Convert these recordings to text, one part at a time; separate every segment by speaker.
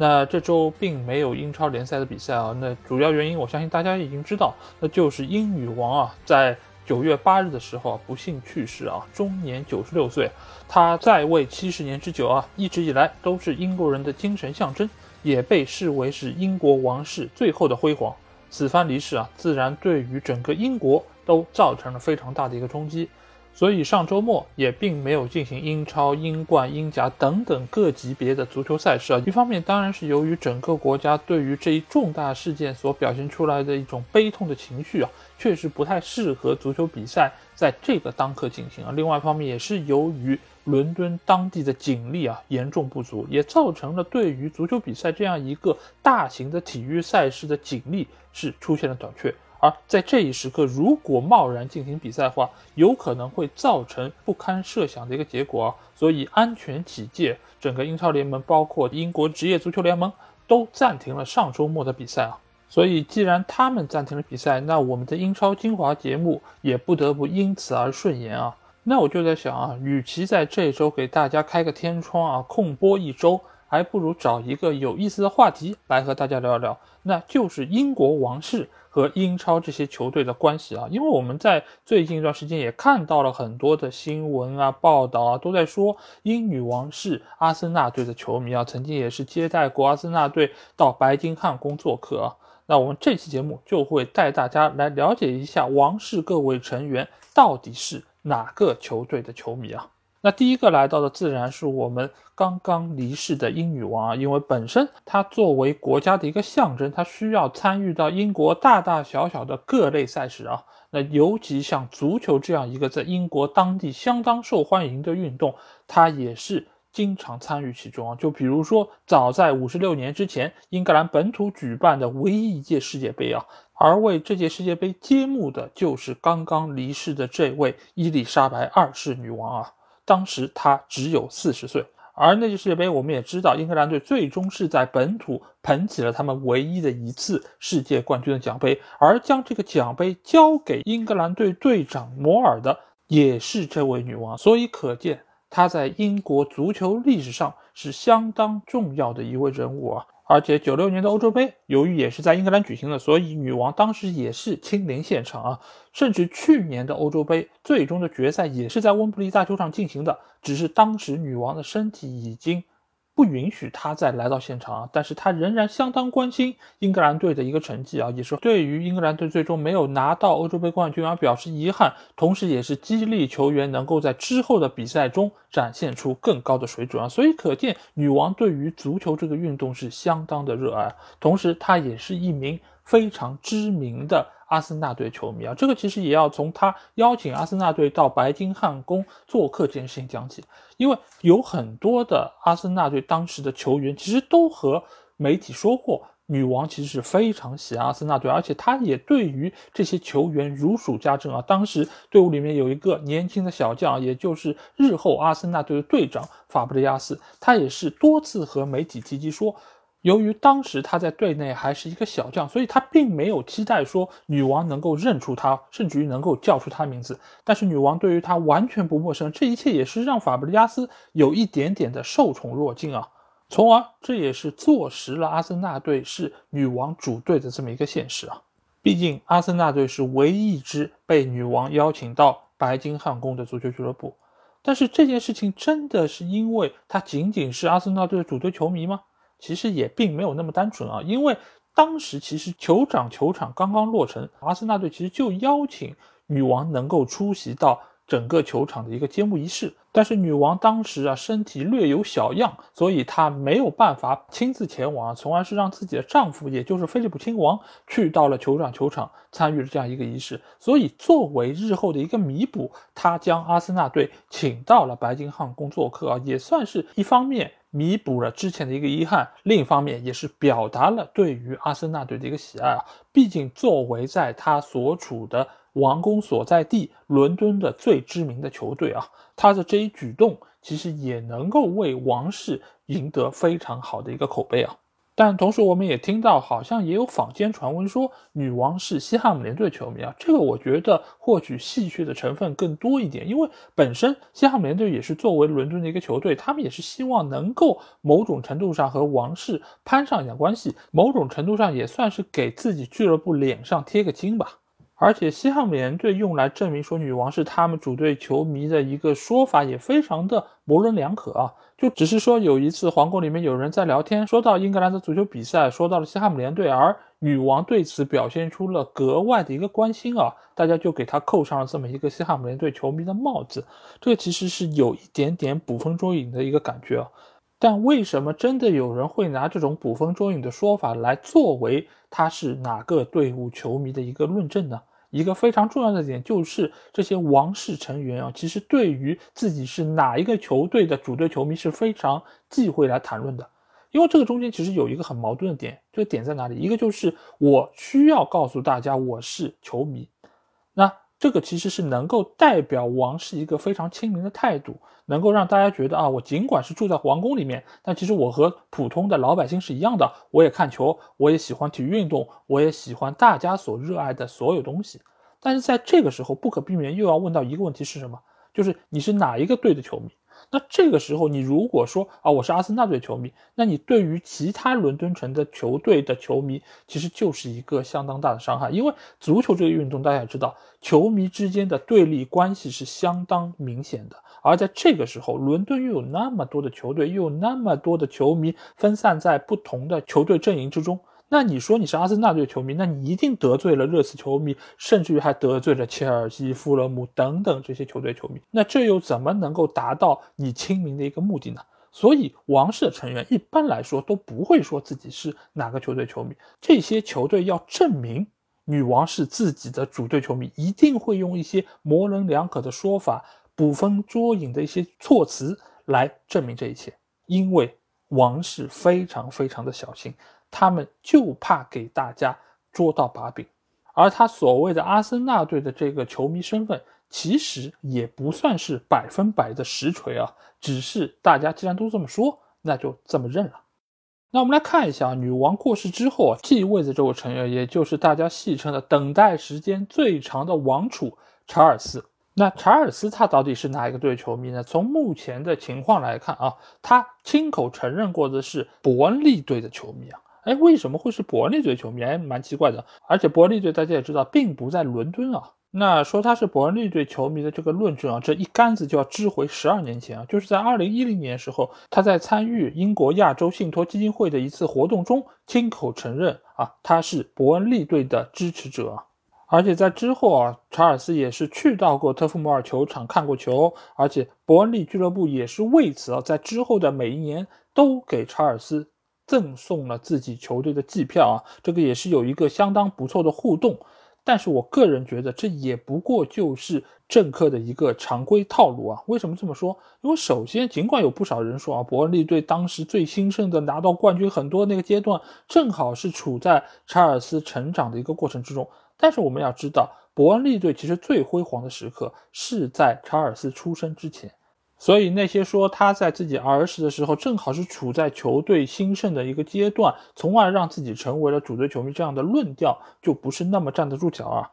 Speaker 1: 那这周并没有英超联赛的比赛啊，那主要原因我相信大家已经知道，那就是英女王啊，在九月八日的时候啊不幸去世啊，终年九十六岁。她在位七十年之久啊，一直以来都是英国人的精神象征，也被视为是英国王室最后的辉煌。此番离世啊，自然对于整个英国都造成了非常大的一个冲击。所以上周末也并没有进行英超、英冠、英甲等等各级别的足球赛事啊。一方面当然是由于整个国家对于这一重大事件所表现出来的一种悲痛的情绪啊，确实不太适合足球比赛在这个当刻进行啊。另外一方面也是由于伦敦当地的警力啊严重不足，也造成了对于足球比赛这样一个大型的体育赛事的警力是出现了短缺。而在这一时刻，如果贸然进行比赛的话，有可能会造成不堪设想的一个结果！所以安全起见，整个英超联盟，包括英国职业足球联盟，都暂停了上周末的比赛啊！所以既然他们暂停了比赛，那我们的英超精华节目也不得不因此而顺延啊！那我就在想啊，与其在这周给大家开个天窗啊，空播一周，还不如找一个有意思的话题来和大家聊一聊，那就是英国王室。和英超这些球队的关系啊，因为我们在最近一段时间也看到了很多的新闻啊、报道啊，都在说英女王是阿森纳队的球迷啊，曾经也是接待过阿森纳队到白金汉宫做客啊。那我们这期节目就会带大家来了解一下王室各位成员到底是哪个球队的球迷啊。那第一个来到的自然是我们刚刚离世的英女王啊，因为本身她作为国家的一个象征，她需要参与到英国大大小小的各类赛事啊。那尤其像足球这样一个在英国当地相当受欢迎的运动，她也是经常参与其中啊。就比如说，早在五十六年之前，英格兰本土举办的唯一一届世界杯啊，而为这届世界杯揭幕的就是刚刚离世的这位伊丽莎白二世女王啊。当时他只有四十岁，而那届世界杯我们也知道，英格兰队最终是在本土捧起了他们唯一的一次世界冠军的奖杯，而将这个奖杯交给英格兰队队长摩尔的也是这位女王，所以可见她在英国足球历史上是相当重要的一位人物啊。而且九六年的欧洲杯，由于也是在英格兰举行的，所以女王当时也是亲临现场啊。甚至去年的欧洲杯最终的决赛也是在温布利大球场进行的，只是当时女王的身体已经。不允许他再来到现场啊！但是他仍然相当关心英格兰队的一个成绩啊，也是对于英格兰队最终没有拿到欧洲杯冠军而表示遗憾，同时也是激励球员能够在之后的比赛中展现出更高的水准啊！所以可见女王对于足球这个运动是相当的热爱，同时她也是一名非常知名的。阿森纳队球迷啊，这个其实也要从他邀请阿森纳队到白金汉宫做客这件事情讲起，因为有很多的阿森纳队当时的球员其实都和媒体说过，女王其实是非常喜爱阿森纳队，而且他也对于这些球员如数家珍啊。当时队伍里面有一个年轻的小将，也就是日后阿森纳队的队长法布雷加斯，他也是多次和媒体提及说。由于当时他在队内还是一个小将，所以他并没有期待说女王能够认出他，甚至于能够叫出他名字。但是女王对于他完全不陌生，这一切也是让法布雷加斯有一点点的受宠若惊啊，从而这也是坐实了阿森纳队是女王主队的这么一个现实啊。毕竟阿森纳队是唯一一支被女王邀请到白金汉宫的足球俱乐部。但是这件事情真的是因为他仅仅是阿森纳队的主队球迷吗？其实也并没有那么单纯啊，因为当时其实酋长球场刚刚落成，阿森纳队其实就邀请女王能够出席到整个球场的一个揭幕仪式。但是女王当时啊身体略有小恙，所以她没有办法亲自前往，从而是让自己的丈夫，也就是菲利普亲王去到了酋长球场参与了这样一个仪式。所以作为日后的一个弥补，她将阿森纳队请到了白金汉宫做客啊，也算是一方面。弥补了之前的一个遗憾，另一方面也是表达了对于阿森纳队的一个喜爱啊。毕竟作为在他所处的王宫所在地伦敦的最知名的球队啊，他的这一举动其实也能够为王室赢得非常好的一个口碑啊。但同时，我们也听到，好像也有坊间传闻说，女王是西汉姆联队球迷啊。这个我觉得或许戏谑的成分更多一点，因为本身西汉姆联队也是作为伦敦的一个球队，他们也是希望能够某种程度上和王室攀上一点关系，某种程度上也算是给自己俱乐部脸上贴个金吧。而且西汉姆联队用来证明说女王是他们主队球迷的一个说法也非常的模棱两可啊，就只是说有一次皇宫里面有人在聊天，说到英格兰的足球比赛，说到了西汉姆联队，而女王对此表现出了格外的一个关心啊，大家就给她扣上了这么一个西汉姆联队球迷的帽子，这个其实是有一点点捕风捉影的一个感觉啊。但为什么真的有人会拿这种捕风捉影的说法来作为他是哪个队伍球迷的一个论证呢？一个非常重要的点就是这些王室成员啊，其实对于自己是哪一个球队的主队球迷是非常忌讳来谈论的，因为这个中间其实有一个很矛盾的点，这个点在哪里？一个就是我需要告诉大家我是球迷，那。这个其实是能够代表王室一个非常亲民的态度，能够让大家觉得啊，我尽管是住在皇宫里面，但其实我和普通的老百姓是一样的，我也看球，我也喜欢体育运动，我也喜欢大家所热爱的所有东西。但是在这个时候，不可避免又要问到一个问题是什么？就是你是哪一个队的球迷？那这个时候，你如果说啊，我是阿森纳队球迷，那你对于其他伦敦城的球队的球迷，其实就是一个相当大的伤害。因为足球这个运动，大家也知道，球迷之间的对立关系是相当明显的。而在这个时候，伦敦又有那么多的球队，又有那么多的球迷分散在不同的球队阵营之中。那你说你是阿森纳队球迷，那你一定得罪了热刺球迷，甚至于还得罪了切尔西、富勒姆等等这些球队球迷。那这又怎么能够达到你亲民的一个目的呢？所以王室的成员一般来说都不会说自己是哪个球队球迷。这些球队要证明女王是自己的主队球迷，一定会用一些模棱两可的说法、捕风捉影的一些措辞来证明这一切。因为王室非常非常的小心。他们就怕给大家捉到把柄，而他所谓的阿森纳队的这个球迷身份，其实也不算是百分百的实锤啊，只是大家既然都这么说，那就这么认了。那我们来看一下，女王过世之后啊，继位的这位成员，也就是大家戏称的等待时间最长的王储查尔斯。那查尔斯他到底是哪一个队球迷呢？从目前的情况来看啊，他亲口承认过的是伯恩利队的球迷啊。哎，为什么会是伯恩利队球迷？哎，蛮奇怪的。而且伯恩利队大家也知道，并不在伦敦啊。那说他是伯恩利队球迷的这个论证啊，这一竿子就要支回十二年前啊，就是在二零一零年时候，他在参与英国亚洲信托基金会的一次活动中，亲口承认啊，他是伯恩利队的支持者。而且在之后啊，查尔斯也是去到过特夫摩尔球场看过球，而且伯恩利俱乐部也是为此啊，在之后的每一年都给查尔斯。赠送了自己球队的季票啊，这个也是有一个相当不错的互动。但是我个人觉得，这也不过就是政客的一个常规套路啊。为什么这么说？因为首先，尽管有不少人说啊，伯恩利队当时最兴盛的拿到冠军很多那个阶段，正好是处在查尔斯成长的一个过程之中。但是我们要知道，伯恩利队其实最辉煌的时刻是在查尔斯出生之前。所以那些说他在自己儿时的时候正好是处在球队兴盛的一个阶段，从而让自己成为了主队球迷这样的论调，就不是那么站得住脚啊。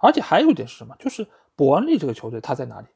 Speaker 1: 而且还有一点是什么？就是伯恩利这个球队它在哪里？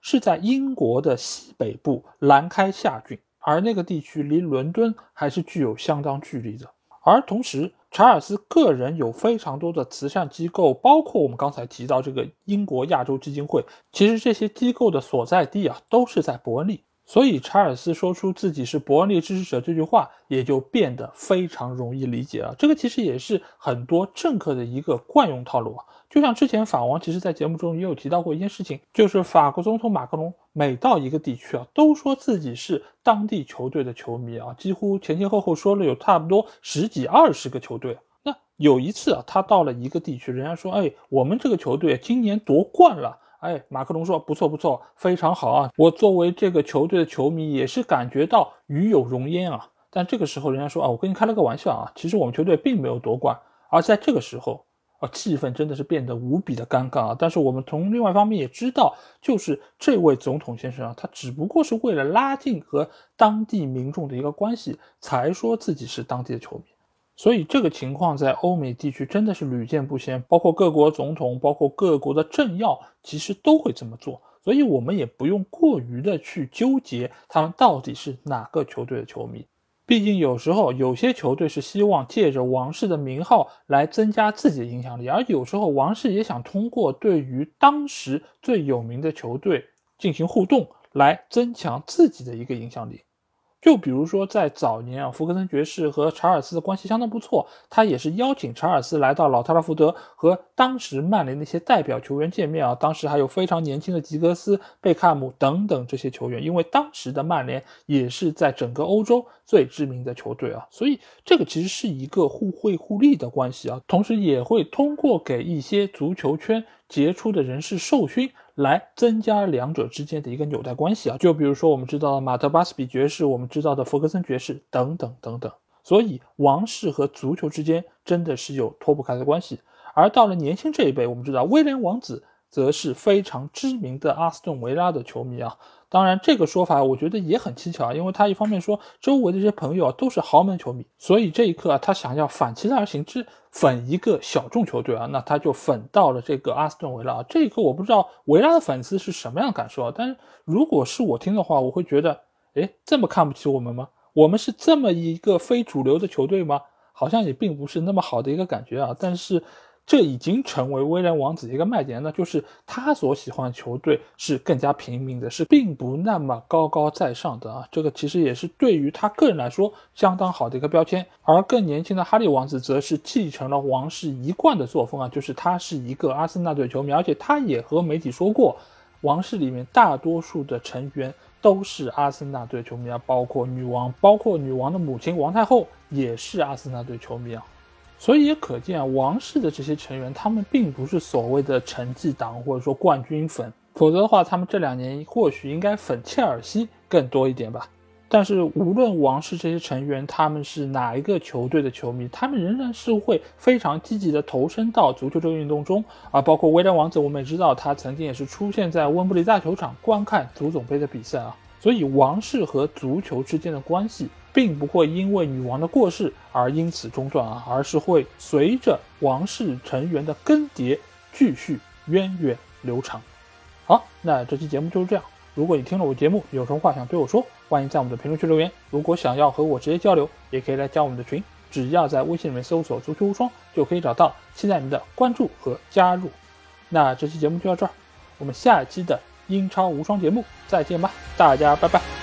Speaker 1: 是在英国的西北部兰开夏郡，而那个地区离伦敦还是具有相当距离的。而同时，查尔斯个人有非常多的慈善机构，包括我们刚才提到这个英国亚洲基金会。其实这些机构的所在地啊，都是在伯恩利。所以查尔斯说出自己是伯恩利支持者这句话，也就变得非常容易理解了。这个其实也是很多政客的一个惯用套路啊。就像之前法王其实在节目中也有提到过一件事情，就是法国总统马克龙每到一个地区啊，都说自己是当地球队的球迷啊，几乎前前后后说了有差不多十几二十个球队。那有一次啊，他到了一个地区，人家说，哎，我们这个球队今年夺冠了。哎，马克龙说不错不错，非常好啊！我作为这个球队的球迷，也是感觉到与有荣焉啊。但这个时候，人家说啊，我跟你开了个玩笑啊，其实我们球队并没有夺冠。而在这个时候啊，气氛真的是变得无比的尴尬啊。但是我们从另外一方面也知道，就是这位总统先生啊，他只不过是为了拉近和当地民众的一个关系，才说自己是当地的球迷。所以这个情况在欧美地区真的是屡见不鲜，包括各国总统，包括各国的政要，其实都会这么做。所以我们也不用过于的去纠结他们到底是哪个球队的球迷，毕竟有时候有些球队是希望借着王室的名号来增加自己的影响力，而有时候王室也想通过对于当时最有名的球队进行互动，来增强自己的一个影响力。就比如说，在早年啊，福克森爵士和查尔斯的关系相当不错，他也是邀请查尔斯来到老特拉福德和当时曼联那些代表球员见面啊。当时还有非常年轻的吉格斯、贝克汉姆等等这些球员，因为当时的曼联也是在整个欧洲最知名的球队啊，所以这个其实是一个互惠互利的关系啊，同时也会通过给一些足球圈杰出的人士授勋。来增加两者之间的一个纽带关系啊，就比如说我们知道的马特巴斯比爵士，我们知道的弗格森爵士等等等等。所以王室和足球之间真的是有脱不开的关系。而到了年轻这一辈，我们知道威廉王子则是非常知名的阿斯顿维拉的球迷啊。当然，这个说法我觉得也很蹊跷啊，因为他一方面说周围的这些朋友啊都是豪门球迷，所以这一刻啊，他想要反其道而行之，粉一个小众球队啊，那他就粉到了这个阿斯顿维拉啊。这一刻我不知道维拉的粉丝是什么样的感受啊，但是如果是我听的话，我会觉得，哎，这么看不起我们吗？我们是这么一个非主流的球队吗？好像也并不是那么好的一个感觉啊，但是。这已经成为威廉王子一个卖点，那就是他所喜欢的球队是更加平民的，是并不那么高高在上的啊。这个其实也是对于他个人来说相当好的一个标签。而更年轻的哈利王子则是继承了王室一贯的作风啊，就是他是一个阿森纳队球迷，而且他也和媒体说过，王室里面大多数的成员都是阿森纳队球迷啊，包括女王，包括女王的母亲王太后也是阿森纳队球迷啊。所以也可见，王室的这些成员，他们并不是所谓的成绩党或者说冠军粉，否则的话，他们这两年或许应该粉切尔西更多一点吧。但是无论王室这些成员他们是哪一个球队的球迷，他们仍然是会非常积极的投身到足球这个运动中啊。包括威廉王子，我们也知道他曾经也是出现在温布利大球场观看足总杯的比赛啊。所以王室和足球之间的关系。并不会因为女王的过世而因此中断啊，而是会随着王室成员的更迭继续源远流长。好，那这期节目就是这样。如果你听了我节目有什么话想对我说，欢迎在我们的评论区留言。如果想要和我直接交流，也可以来加我们的群，只要在微信里面搜索“足球无双”就可以找到。期待您的关注和加入。那这期节目就到这儿，我们下期的英超无双节目再见吧，大家拜拜。